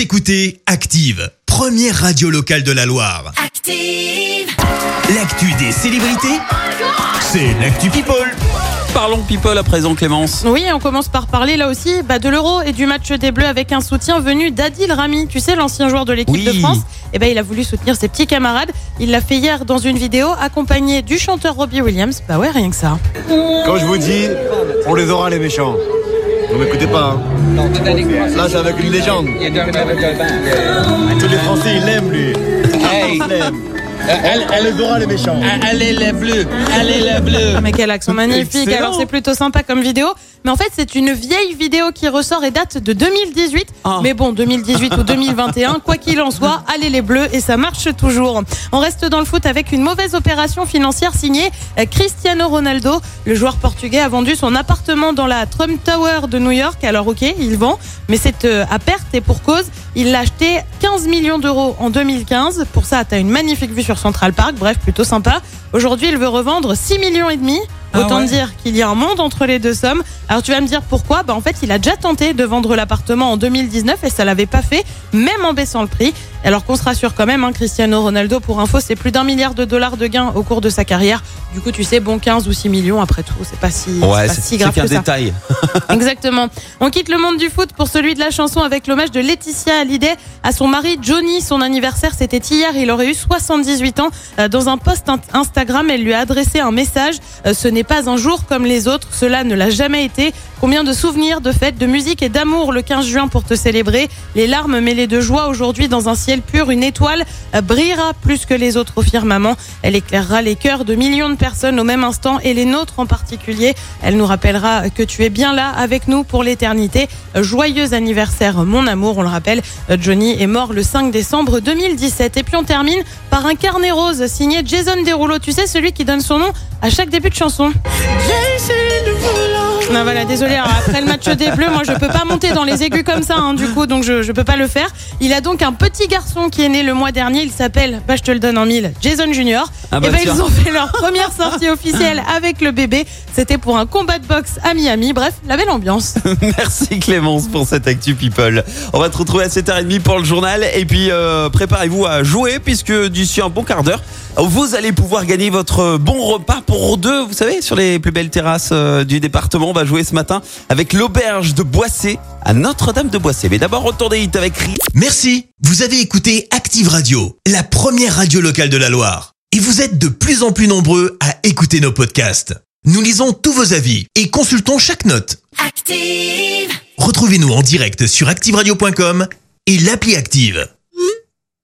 Vous écoutez Active, première radio locale de la Loire. Active. L'actu des célébrités, c'est l'actu People. Parlons people à présent, Clémence. Oui, on commence par parler là aussi bah, de l'Euro et du match des Bleus avec un soutien venu d'Adil Rami, tu sais, l'ancien joueur de l'équipe Oui. de France. Et ben, il a voulu soutenir ses petits camarades. Il l'a fait hier dans une vidéo accompagné du chanteur Robbie Williams. Bah ouais, rien que ça. Quand je vous dis, on les aura les méchants. Vous m'écoutez pas, hein Là, c'est avec une légende. Tous les Français, ils l'aiment, lui. L'aiment. Elle, elle les aura les méchants. Allez les bleus, allez les bleus. Ah mais quel accent magnifique. Excellent. Alors c'est plutôt sympa comme vidéo. Mais en fait, c'est une vieille vidéo qui ressort et date de 2018. Ah. Mais bon, 2018 ou 2021, quoi qu'il en soit, allez les bleus et ça marche toujours. On reste dans le foot avec une mauvaise opération financière signée euh, Cristiano Ronaldo. Le joueur portugais a vendu son appartement dans la Trump Tower de New York. Alors ok, il vend, mais c'est euh, à perte et pour cause. Il l'a acheté 15 millions d'euros en 2015. Pour ça, t'as une magnifique vue sur Central Park. Bref, plutôt sympa. Aujourd'hui, il veut revendre 6 millions et demi. Ah Autant ouais. dire qu'il y a un monde entre les deux sommes. Alors tu vas me dire pourquoi? Bah en fait, il a déjà tenté de vendre l'appartement en 2019 et ça l'avait pas fait, même en baissant le prix. Alors qu'on se rassure quand même, hein, Cristiano Ronaldo, pour info, c'est plus d'un milliard de dollars de gains au cours de sa carrière. Du coup, tu sais, bon 15 ou 6 millions après tout, c'est pas si, Ouais, c'est pas c'est si c'est grave qu'un que ça. détail. Exactement. On quitte le monde du foot pour celui de la chanson avec l'hommage de Laetitia Hallyday à son mari Johnny. Son anniversaire, c'était hier. Il aurait eu 78 ans. Euh, Dans un post in- Instagram, elle lui a adressé un message. Euh, Ce n'est pas un jour comme les autres. Cela ne l'a jamais été. Combien de souvenirs, de fêtes, de musique et d'amour le 15 juin pour te célébrer. Les larmes mêlées de joie aujourd'hui dans un ciel pur. Une étoile brillera plus que les autres au firmament. Elle éclairera les cœurs de millions de personnes au même instant et les nôtres en particulier. Elle nous rappellera que tu es bien là avec nous pour l'éternité. Joyeux anniversaire, mon amour. On le rappelle, Johnny est mort le 5 décembre 2017. Et puis on termine par un carnet rose signé Jason Derulo. Tu sais, celui qui donne son nom à chaque début de chanson. Non voilà, désolé. alors, après le match des Bleus, moi je peux pas monter dans les aigus comme ça, hein, du coup, donc je, je peux pas le faire. Il a donc un petit garçon qui est né le mois dernier. Il s'appelle, bah je te le donne en mille, Jason Junior. Ah bah et ben ils ont fait leur première sortie officielle avec le bébé. C'était pour un combat de boxe à Miami. Bref, la belle ambiance. Merci Clémence pour cette actu people. On va te retrouver à 7h30 pour le journal et puis euh, préparez-vous à jouer puisque d'ici un bon quart d'heure, vous allez pouvoir gagner votre bon repas pour deux, vous savez, sur les plus belles terrasses euh, du département. Va jouer ce matin avec l'auberge de Boissé à Notre-Dame de Boissé. Mais d'abord, retour des hits avec Ri. Merci. Vous avez écouté Active Radio, la première radio locale de la Loire. Et vous êtes de plus en plus nombreux à écouter nos podcasts. Nous lisons tous vos avis et consultons chaque note. Active. Retrouvez-nous en direct sur activeradio.com et l'appli Active.